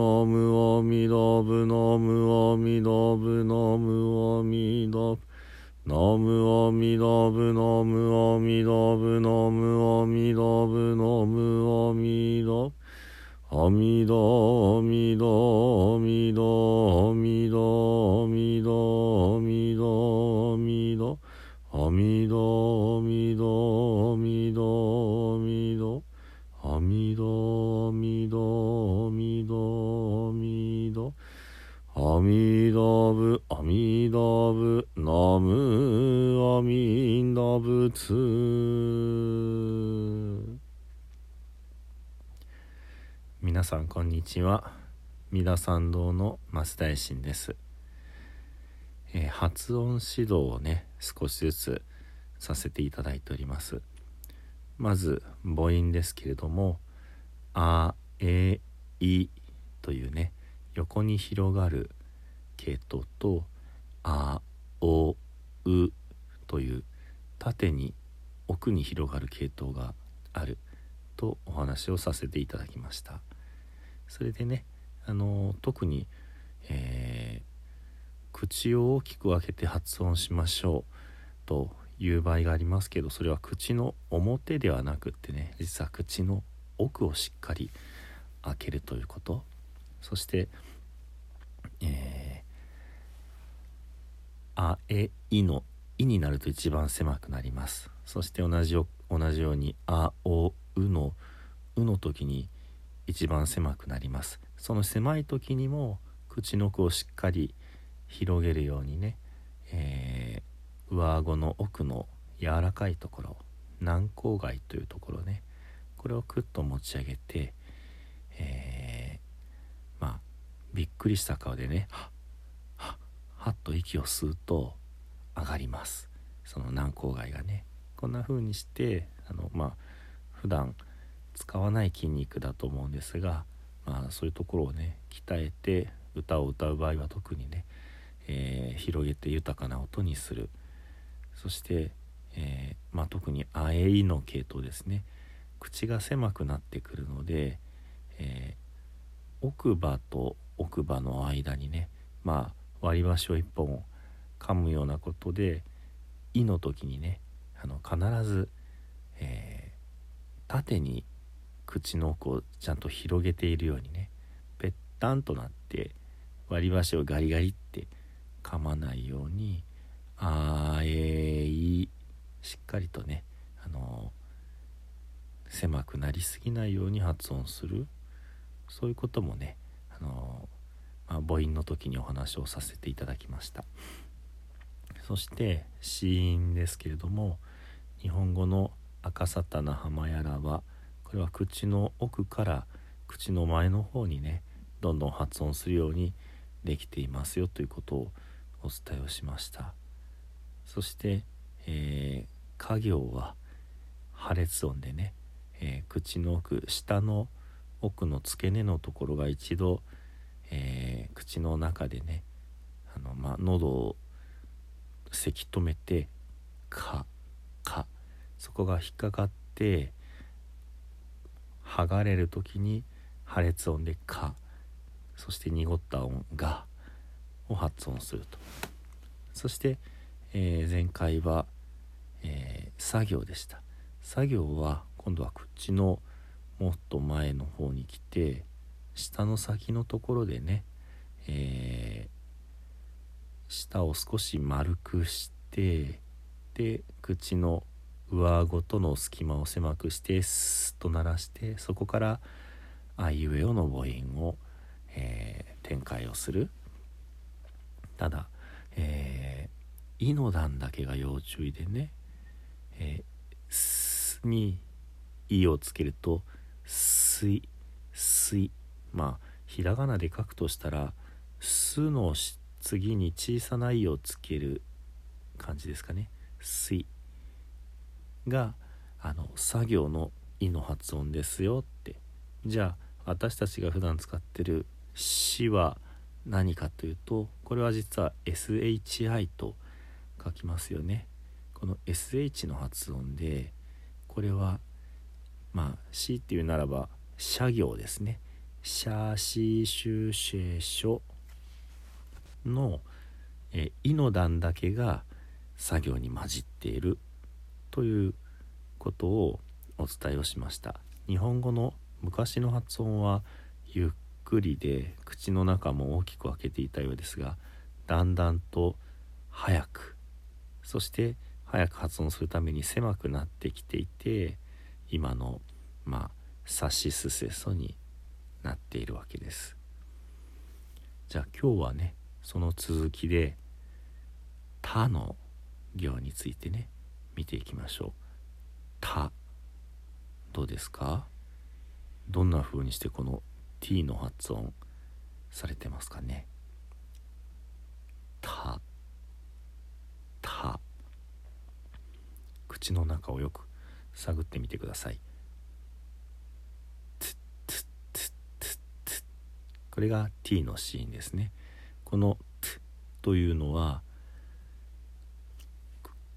ダブナムアミダブナムアミダブナムアミダブナムアミダブナムアミダブナムアミダブナムアミダブアミダアミダアミダアミダアミダアミダアミダアミダアミダアミダアミダ阿弥陀阿弥陀阿弥陀阿弥陀阿弥陀仏阿弥陀仏ナム阿弥陀仏皆さんこんにちは。三田参道の増大臣です、えー発音指導をね少しずつさせていただいております。まず母音ですけれども「あ」「え」「い」というね横に広がる系統と「あ」「お」「う」という縦に奥に広がる系統があるとお話をさせていただきました。それでねあの特に、えー口を大きく開けて発音しましょうという場合がありますけどそれは口の表ではなくってね実は口の奥をしっかり開けるということ。そしてえーあえいのいになると一番狭くなります。そして同じよ同じようにあおうのうの時に一番狭くなります。その狭い時にも口の奥をしっかり広げるようにね、えー上顎の奥の柔らかいところ軟口蓋というところね。これをクッと持ち上げて、えーまあびっくりした顔でねはっはっはっと息を吸うと上がります。その軟口蓋がね。こんな風にしてあのまあ普段使わない筋肉だと思うんですが、まあ、そういうところをね鍛えて歌を歌う場合は特にね、えー広げて豊かな音にする。そして、えーまあ、特に「あえい」の系統ですね。口が狭くなってくるので、えー奥歯と奥歯の間にねまあ割り箸を一本噛むようなことで「い」の時にねあの必ず、えー縦に口の奥をちゃんと広げているようにねぺったんとなって割り箸をガリガリって噛まないように「あえい」しっかりとねあの狭くなりすぎないように発音する。そういうこともねあの、まあ、母音の時にお話をさせていただきました。そして子音ですけれども日本語の「赤さたな浜やらは」これは口の奥から口の前の方にねどんどん発音するようにできていますよということをお伝えをしました。そして、えー家行は破裂音でね、えー口の奥下の奥の付け根のところが一度、えー口の中でねあの、まあ、喉をせき止めて「か」「か」そこが引っかかって剥がれる時に破裂音で「か」そして濁った音「が」を発音すると。そして、えー前回は、えー作業でした。作業は今度は口のもっと前の方に来て下の先のところでね、えー舌を少し丸くしてで口の上顎との隙間を狭くしてスッと鳴らしてそこからあいうえおの母音を、えー、展開をする。ただ、いの段だけが要注意でね、えー、すにいをつけるとすいすい。まあひらがなで書くとしたら「す」の次に小さな「い」をつける感じですかね「すい」があの作業の「い」の発音ですよって。じゃあ私たちが普段使ってる「し」は何かというとこれは実は SHI と書きますよね。この SH の発音でこれはまあ「し」っていうならば「社行」ですね「シャシシュシェショ」の「えい」の段だけが作業に混じっているということをお伝えをしました。日本語の昔の発音はゆっくりで口の中も大きく開けていたようですがだんだんと早くそして早く発音するために狭くなってきていて今のまあ「さしすせそ」になっているわけです。じゃあ今日はねその続きで「他」の行についてね見ていきましょう「た」どうですか？どんな風にしてこの t の発音されてますかね？たた口の中をよく探ってみてください。これが t のシーンですね。この「t」というのは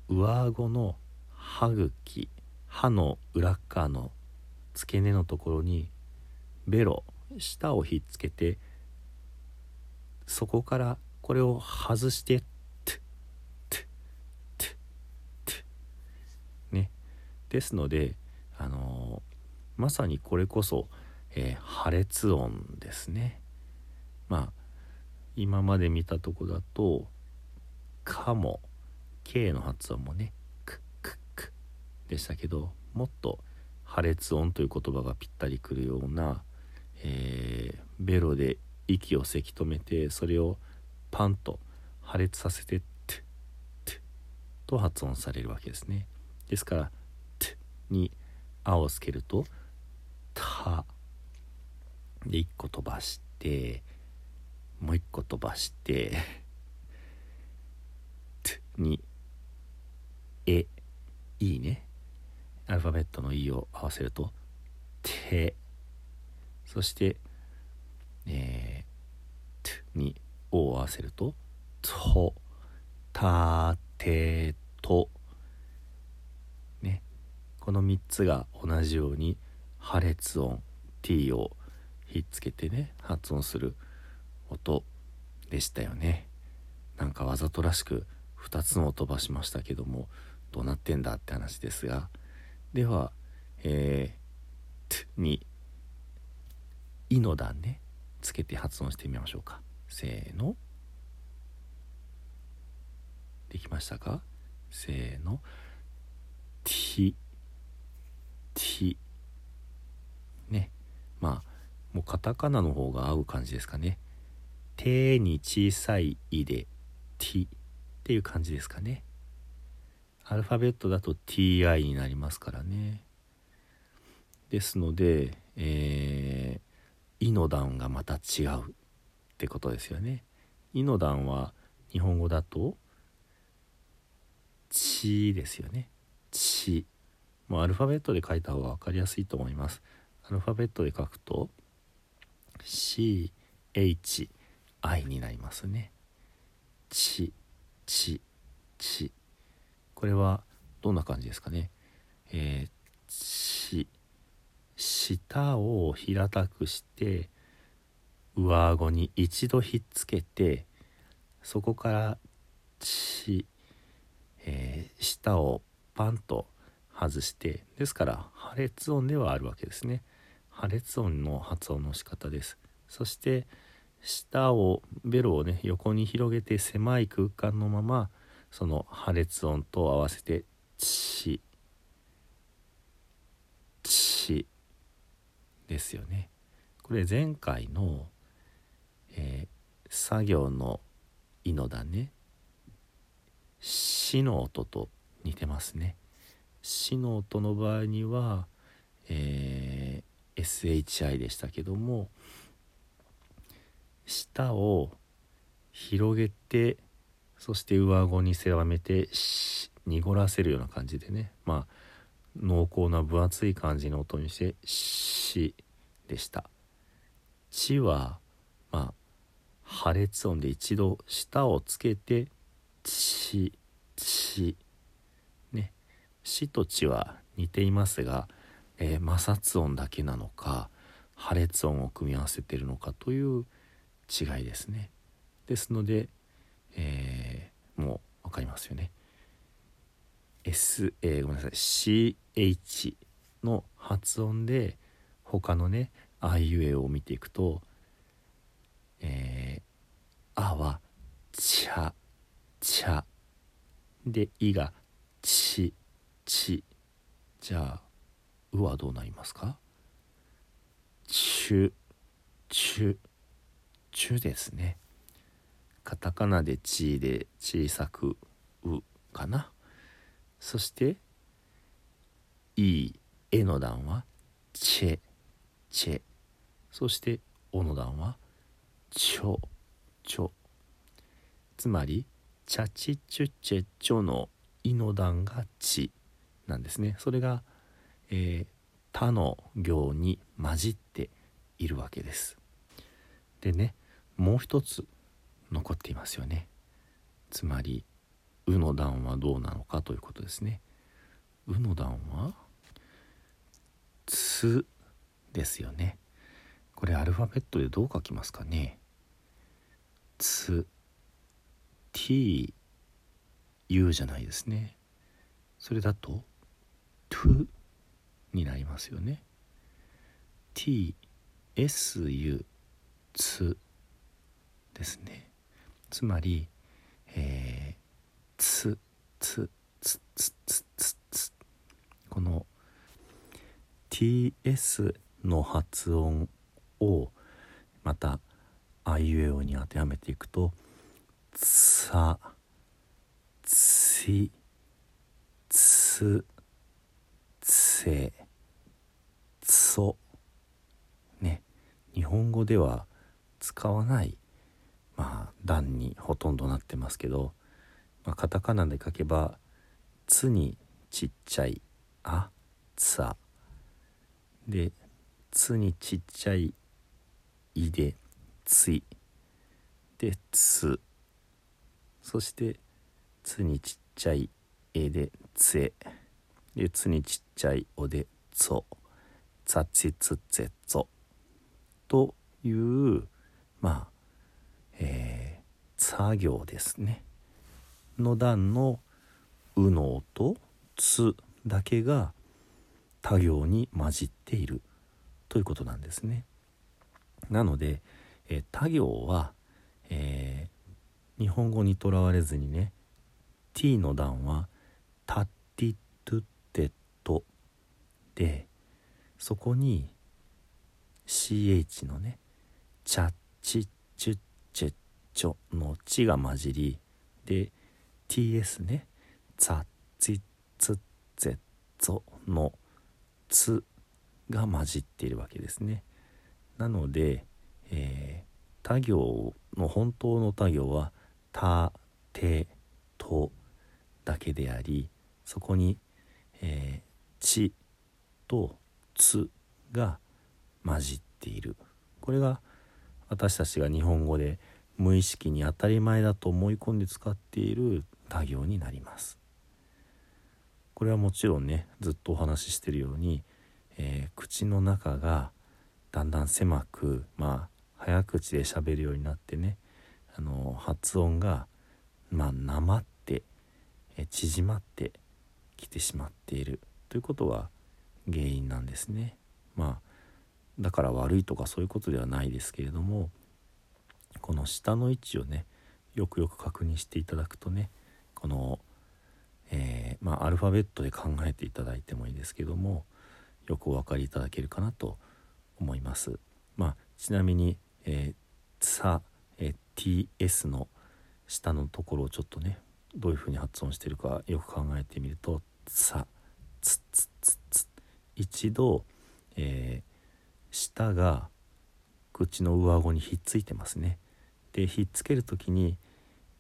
上顎の歯茎歯の裏側の付け根のところにベロ舌をひっつけてそこからこれを外してトゥトゥトゥトゥねですのであのー、まさにこれこそ、えー、破裂音ですね。まあ今まで見たとこだと「かも」「K」の発音もね「クックク」でしたけどもっと破裂音という言葉がぴったりくるような、えー、ベロで息をせき止めてそれをパンと破裂させて「トゥトゥ」と発音されるわけですね。ですから「」に「あ」をつけると「た」で1個飛ばしてもう一個飛ばして「t」に「え」「いいね。アルファベットの「い」を合わせると「て」そして「えー、t」に「お」を合わせると「と」「た」「て」「と」この3つが同じように破裂音「t」をひっつけてね発音する「音でしたよね。なんかわざとらしく2つの飛ばしましたけどもどうなってんだって話ですが。ではえー、に「い」の段ねつけて発音してみましょうか。せーの。できましたか？せーの「ティ」ね。まあもうカタカナの方が合う感じですかね。手に小さい「い」で「t」っていう感じですかね。アルファベットだと ti になりますからね。ですので「えー、い」の段がまた違う。ってことですよね「い」の段は日本語だと「ち」ですよね「ち」もうアルファベットで書いた方が分かりやすいと思いますアルファベットで書くと「CH」愛になりますね。ち、ち、ち。これはどんな感じですかね？えー、ち、舌を平たくして上顎に一度ひっつけてそこからち、えー、舌をパンと外してですから破裂音ではあるわけですね。破裂音の発音の仕方です。そして舌をベロをね横に広げて狭い空間のままその破裂音と合わせて「ち」しですよね。これ前回の、えー、作業の「い」のだね「し」の音と似てますね「し」の音の場合には、えー、SHI でしたけども舌を広げてそして上顎に狭めて濁らせるような感じでねまあ濃厚な分厚い感じの音にして「し」でした「ち」はまあ破裂音で一度舌をつけて「ち」「ち」「し」と「ち」は似ていますが、えー、摩擦音だけなのか破裂音を組み合わせているのかという違いですね。ですので、えー、もう分かりますよね。S、えー、ごめんなさい。CH の発音で他のねあいうえを見ていくと「えー、あ」は「ちゃ」「ちゃ」で「い」が「ち」「ち」じゃあ「う」はどうなりますか「ちゅ」「ちゅ」「ちゅ」ですね。カタカナで「ち」で小さく「う」かな？そして「い」「え」の段は「チェ」「チェ」そして「お」の段は「ちょ」「ちょ」つまり「チャチチュチェチョ」の「い」の段が「ち」なんですね。それが、えー、他の行に混じっているわけです。でねもう一つ残っていますよね。つまり「う」の段はどうなのかということですね「う」の段は「つ」ですよね。これアルファベットでどう書きますかね「つ」「t」「u」じゃないですね。それだと「to」になりますよね。T s u つですね。つまり、えー、つつつつつつつこの ts の発音をまたあいうえおに当てはめていくと「さ」「ち」「つ」「せ」「そ」ね日本語では使わないまあ段にほとんどなってますけど、まあ、カタカナで書けば「つ」にちっちゃい「あ」「つあ」で「つ」にちっちゃい「い」で「つい」で「つ」そして「つ」にちっちゃい「え」で「つえ」で「つ」にちっちゃい「お」で「つお」「つちつぜぞ」というまあえー、作業ですねの段の「う」の音「つ」だけが他行に混じっているということなんですね。なので、えー、他行は、えー、日本語にとらわれずにね t の段は「でそこに ch のね「チャッチッチュッチェッチョの「ち」が混じりで TS ね「ザッツィツッゼッゾ」の「つ」が混じっているわけですね。なので、えー、他行の本当の他行は「た」「て」「と」だけでありそこに「えー、ち」と「つ」が混じっている。これが「私たちが日本語で無意識に当たり前だと思い込んで使っている他行になります。これはもちろんねずっとお話ししてるように、えー、口の中がだんだん狭くまあ早口で喋るようになってねあの発音がまあなまって、え縮まってきてしまっている。ということが原因なんですねまあだから悪いとかそういうことではないですけれどもこの下の位置をねよくよく確認していただくとねこの、えー、まあ、アルファベットで考えていただいてもいいですけども、よくお分かりいただけるかなと思います。まあ、ちなみに、えー、さ、えー、TS の下のところをちょっとねどういうふうに発音してるかよく考えてみると「さ」「つつつつ」一度、えー、舌が口の上顎にひっついてますね。でひっつける時に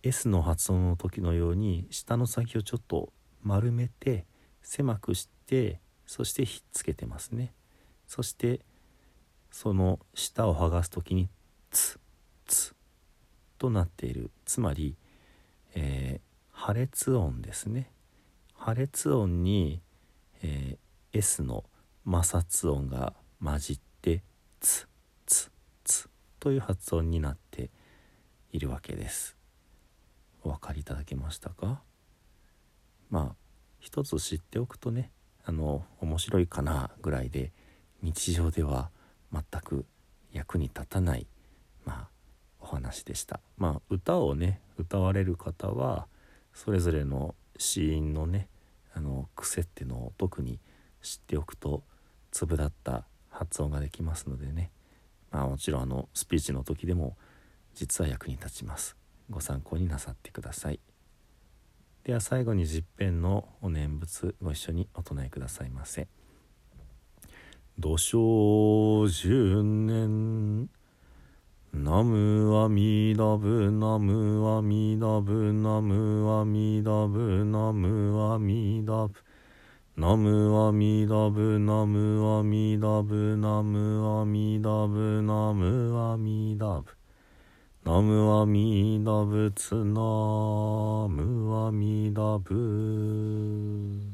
S の発音の時のように舌の先をちょっと丸めて狭くしてそしてひっつけてますね。そしてその舌を剥がす時に「つ」「つ」となっているつまり、えー、破裂音ですね。破裂音に、えー、S の摩擦音が混じって「つ」「つ」「つ」という発音になっているわけです。お分かりいただけましたか？まあ一つ知っておくとねあの面白いかなぐらいで日常では全く役に立たないまあお話でしたまあ歌をね歌われる方はそれぞれの子音のねあの癖っていうのを特に知っておくと粒だった発音ができますのでね。まあもちろんあのスピーチの時でも実は役に立ちます。ご参考になさってください。では最後に十遍のお念仏ご一緒にお唱えくださいませ。土生十年ナムアミダブナムアミダブナムアミダブナムアミダブ。ナムアミダブナムアミダブナムアミダブナムアミダブ。ナムアミダブツナムアミダブ